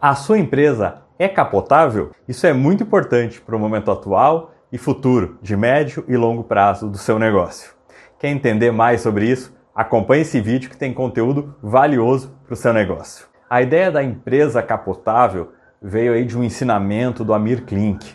A sua empresa é capotável? Isso é muito importante para o momento atual e futuro, de médio e longo prazo do seu negócio. Quer entender mais sobre isso? Acompanhe esse vídeo que tem conteúdo valioso para o seu negócio. A ideia da empresa capotável veio aí de um ensinamento do Amir Klink.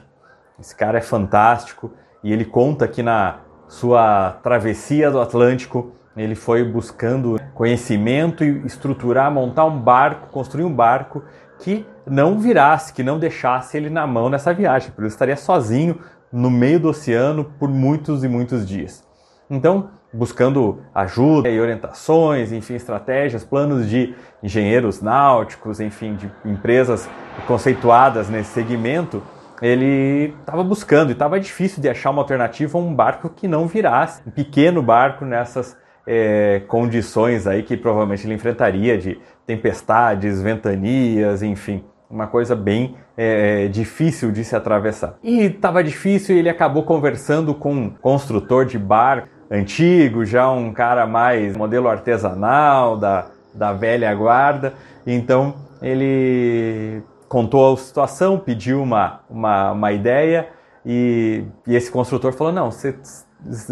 Esse cara é fantástico e ele conta que na sua travessia do Atlântico ele foi buscando conhecimento e estruturar, montar um barco, construir um barco que não virasse, que não deixasse ele na mão nessa viagem, porque ele estaria sozinho no meio do oceano por muitos e muitos dias. Então, buscando ajuda e orientações, enfim, estratégias, planos de engenheiros náuticos, enfim, de empresas conceituadas nesse segmento, ele estava buscando e estava difícil de achar uma alternativa a um barco que não virasse, um pequeno barco nessas é, condições aí que provavelmente ele enfrentaria de tempestades, ventanias, enfim, uma coisa bem é, difícil de se atravessar. E estava difícil e ele acabou conversando com um construtor de barco antigo, já um cara mais modelo artesanal, da, da velha guarda. Então ele contou a situação, pediu uma, uma, uma ideia e, e esse construtor falou: Não, cê,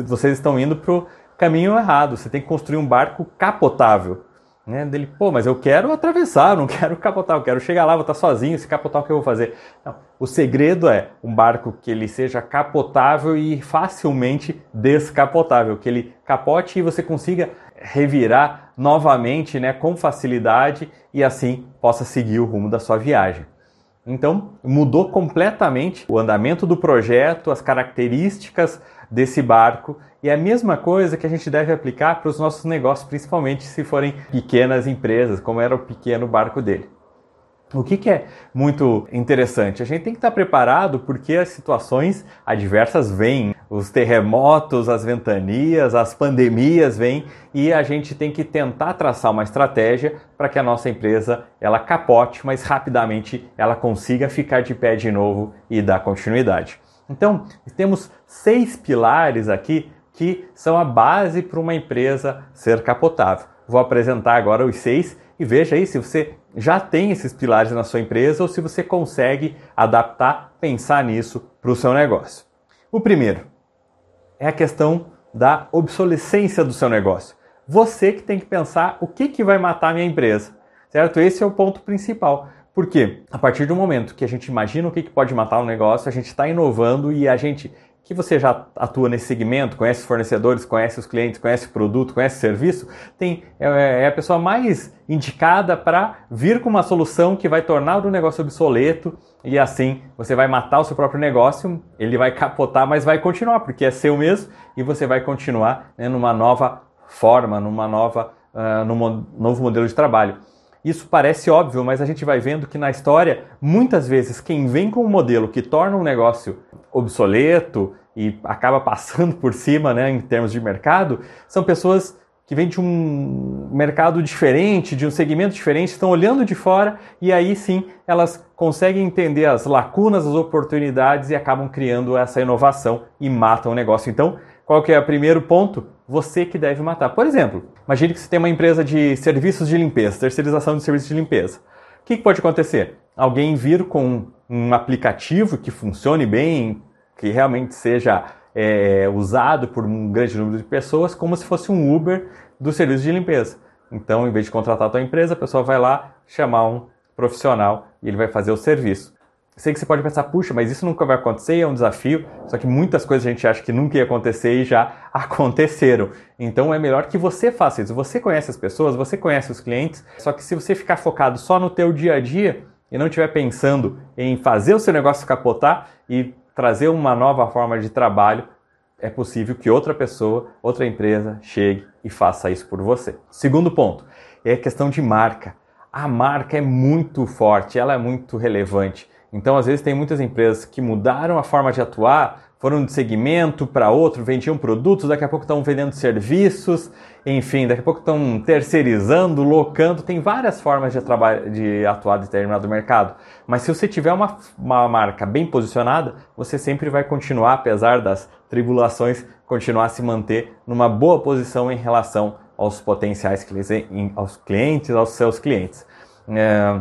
vocês estão indo para caminho errado, você tem que construir um barco capotável. Né? Dele, pô, mas eu quero atravessar, não quero capotar, eu quero chegar lá, vou estar sozinho, se capotar o que eu vou fazer? Não. O segredo é um barco que ele seja capotável e facilmente descapotável, que ele capote e você consiga revirar novamente, né, com facilidade e assim possa seguir o rumo da sua viagem. Então, mudou completamente o andamento do projeto, as características desse barco e é a mesma coisa que a gente deve aplicar para os nossos negócios, principalmente se forem pequenas empresas, como era o pequeno barco dele. O que, que, é muito interessante? A gente tem que estar preparado porque as situações adversas vêm, os terremotos, as ventanias, as pandemias vêm e a gente tem que tentar traçar uma estratégia para que a nossa empresa ela capote, mas rapidamente ela consiga ficar de pé de novo e dar continuidade. Então, temos seis pilares aqui que são a base para uma empresa ser capotável. Vou apresentar agora os seis e veja aí se você já tem esses pilares na sua empresa ou se você consegue adaptar, pensar nisso para o seu negócio. O primeiro é a questão da obsolescência do seu negócio. Você que tem que pensar o que, que vai matar a minha empresa, certo? Esse é o ponto principal. Porque a partir do momento que a gente imagina o que, que pode matar um negócio, a gente está inovando e a gente que você já atua nesse segmento, conhece os fornecedores, conhece os clientes, conhece o produto, conhece o serviço, tem, é, é a pessoa mais indicada para vir com uma solução que vai tornar o negócio obsoleto e assim você vai matar o seu próprio negócio, ele vai capotar, mas vai continuar, porque é seu mesmo e você vai continuar né, numa nova forma, numa nova, uh, num novo modelo de trabalho. Isso parece óbvio, mas a gente vai vendo que na história, muitas vezes, quem vem com um modelo que torna um negócio obsoleto e acaba passando por cima né, em termos de mercado, são pessoas que vêm de um mercado diferente, de um segmento diferente, estão olhando de fora e aí sim elas conseguem entender as lacunas, as oportunidades e acabam criando essa inovação e matam o negócio. Então, qual que é o primeiro ponto? Você que deve matar. Por exemplo, imagine que você tem uma empresa de serviços de limpeza, terceirização de serviços de limpeza. O que, que pode acontecer? Alguém vir com um aplicativo que funcione bem, que realmente seja é, usado por um grande número de pessoas, como se fosse um Uber do serviço de limpeza. Então, em vez de contratar a tua empresa, a pessoa vai lá chamar um profissional e ele vai fazer o serviço. Sei que você pode pensar, puxa, mas isso nunca vai acontecer, é um desafio. Só que muitas coisas a gente acha que nunca ia acontecer e já aconteceram. Então é melhor que você faça isso. Você conhece as pessoas, você conhece os clientes. Só que se você ficar focado só no teu dia a dia e não estiver pensando em fazer o seu negócio capotar e trazer uma nova forma de trabalho, é possível que outra pessoa, outra empresa chegue e faça isso por você. Segundo ponto é a questão de marca. A marca é muito forte, ela é muito relevante. Então, às vezes, tem muitas empresas que mudaram a forma de atuar, foram de segmento para outro, vendiam produtos, daqui a pouco estão vendendo serviços, enfim, daqui a pouco estão terceirizando, locando, tem várias formas de, de atuar em determinado mercado. Mas se você tiver uma, uma marca bem posicionada, você sempre vai continuar, apesar das tribulações, continuar a se manter numa boa posição em relação aos potenciais aos clientes, aos seus clientes. É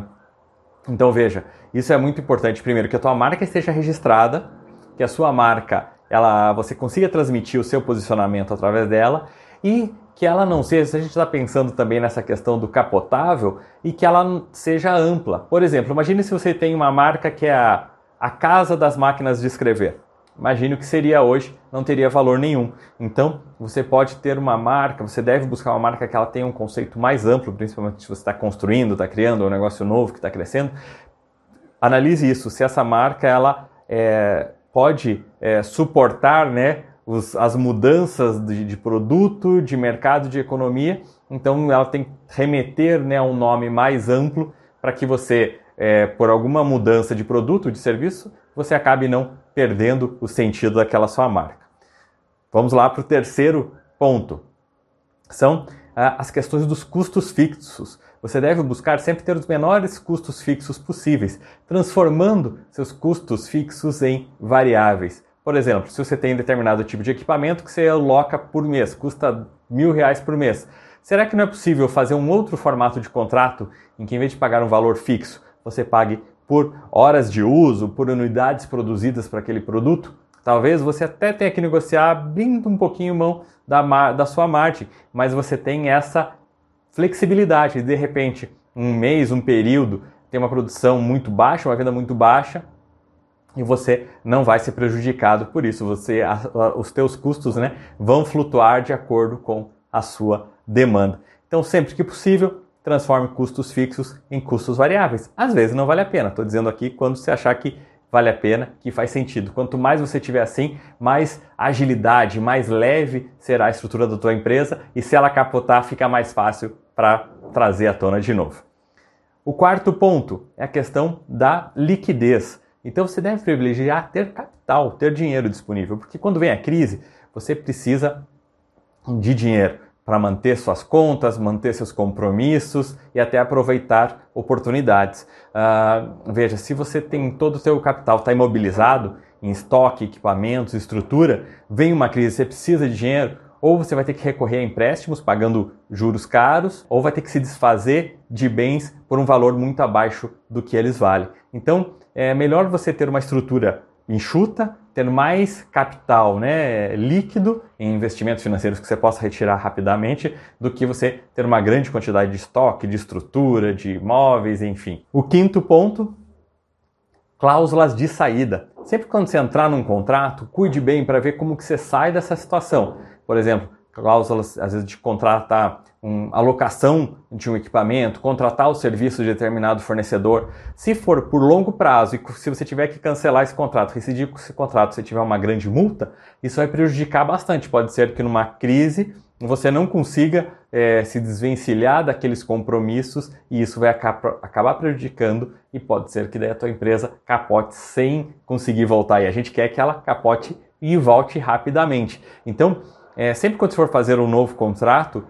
Então veja, isso é muito importante. Primeiro, que a tua marca esteja registrada, que a sua marca, ela, você consiga transmitir o seu posicionamento através dela e que ela não seja, se a gente está pensando também nessa questão do capotável, e que ela seja ampla. Por exemplo, imagine se você tem uma marca que é a, a casa das máquinas de escrever. Imagine o que seria hoje, não teria valor nenhum. Então, você pode ter uma marca, você deve buscar uma marca que ela tenha um conceito mais amplo, principalmente se você está construindo, está criando um negócio novo que está crescendo. Analise isso, se essa marca ela é, pode é, suportar né, os, as mudanças de, de, produto, de mercado, de economia. Então, ela tem que remeter né, a um nome mais amplo para que você, é, por alguma mudança de produto, de serviço, você acabe não perdendo o sentido daquela sua marca. Vamos lá para o terceiro ponto. São as questões dos custos fixos. Você deve buscar sempre ter os menores custos fixos possíveis, transformando seus custos fixos em variáveis. Por exemplo, se você tem determinado tipo de equipamento que você aloca por mês, custa mil reais por mês, será que não é possível fazer um outro formato de contrato em que, em vez de pagar um valor fixo, você pague por horas de uso, por unidades produzidas para aquele produto, talvez você até tenha que negociar abrindo um pouquinho mão da, da sua margem, mas você tem essa flexibilidade. De repente, um mês, um período, tem uma produção muito baixa, uma venda muito baixa, e você não vai ser prejudicado por isso. Você, a, a, os teus custos né, vão flutuar de acordo com a sua demanda. Então, sempre que possível, transforme custos fixos em custos variáveis. Às vezes não vale a pena, estou dizendo aqui quando você achar que vale a pena, que faz sentido. Quanto mais você tiver assim, mais agilidade, mais leve será a estrutura da tua empresa e se ela capotar, fica mais fácil para trazer à tona de novo. O quarto ponto é a questão da liquidez. Então você deve privilegiar ter capital, ter dinheiro disponível, porque quando vem a crise, você precisa de dinheiro para manter suas contas, manter seus compromissos e até aproveitar oportunidades. Uh, veja, se você tem todo o seu capital está imobilizado em estoque, equipamentos, estrutura, vem uma crise, você precisa de dinheiro, ou você vai ter que recorrer a empréstimos pagando juros caros, ou vai ter que se desfazer de bens por um valor muito abaixo do que eles valem. Então, é melhor você ter uma estrutura enxuta, tendo mais capital né, líquido em investimentos financeiros que você possa retirar rapidamente, do que você ter uma grande quantidade de estoque, de estrutura, de imóveis, enfim. O quinto ponto, cláusulas de saída. Sempre quando você entrar num contrato, cuide bem para ver como que você sai dessa situação. Por exemplo, cláusulas às vezes de contratar uma alocação de um equipamento, contratar o serviço de determinado fornecedor. Se for por longo prazo e se você tiver que cancelar esse contrato, rescindir com esse contrato, se tiver uma grande multa, isso vai prejudicar bastante. Pode ser que numa crise você não consiga é, se desvencilhar daqueles compromissos e isso vai acabar prejudicando e pode ser que daí a tua empresa capote sem conseguir voltar. E a gente quer que ela capote e volte rapidamente. Então, é, sempre quando você for fazer um novo contrato,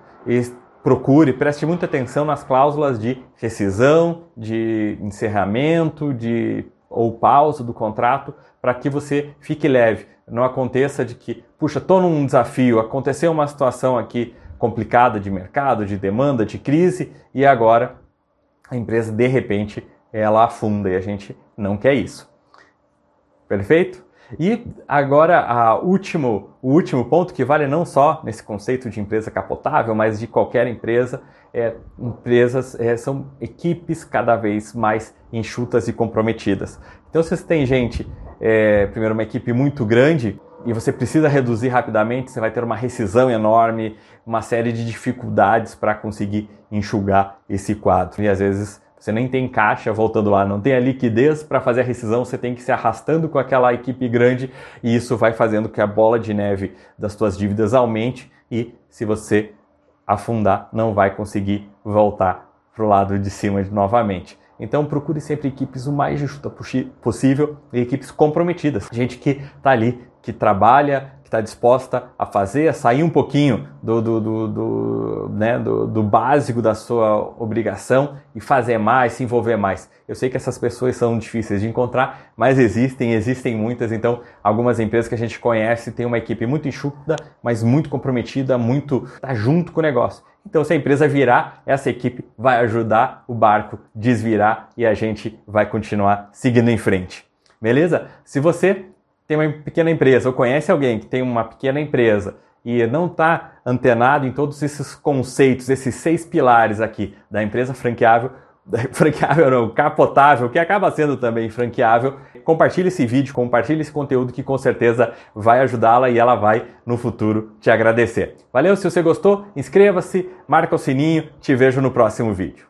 procure, preste muita atenção nas cláusulas de rescisão, de encerramento, de ou pausa do contrato, para que você fique leve. Não aconteça de que, puxa, estou num desafio, aconteceu uma situação aqui complicada de mercado, de demanda, de crise, e agora a empresa de repente ela afunda e a gente não quer isso. Perfeito? E agora a último, o último ponto que vale não só nesse conceito de empresa capotável, mas de qualquer empresa, é, empresas é, são equipes cada vez mais enxutas e comprometidas. Então, se você tem gente, é, primeiro uma equipe muito grande e você precisa reduzir rapidamente, você vai ter uma rescisão enorme, uma série de dificuldades para conseguir enxugar esse quadro. E às vezes você nem tem caixa voltando lá, não tem a liquidez para fazer a rescisão, você tem que se arrastando com aquela equipe grande e isso vai fazendo que a bola de neve das suas dívidas aumente e se você afundar, não vai conseguir voltar para o lado de cima novamente. Então procure sempre equipes o mais justa possível e equipes comprometidas, gente que está ali, que trabalha, está disposta a fazer, a sair um pouquinho do, do, do, do, né, do, do básico da sua obrigação e fazer mais, se envolver mais. Eu sei que essas pessoas são difíceis de encontrar, mas existem, existem muitas. Então, algumas empresas que a gente conhece têm uma equipe muito enxuta, mas muito comprometida, muito tá junto com o negócio. Então, se a empresa virar, essa equipe vai ajudar o barco desvirar e a gente vai continuar seguindo em frente. Beleza? Se você tem uma pequena empresa ou conhece alguém que tem uma pequena empresa e não está antenado em todos esses conceitos, esses seis pilares aqui da empresa franqueável, franqueável não, capotável, que acaba sendo também franqueável, compartilhe esse vídeo, compartilhe esse conteúdo que com certeza vai ajudá-la e ela vai no futuro te agradecer. Valeu, se você gostou, inscreva-se, marca o sininho, te vejo no próximo vídeo.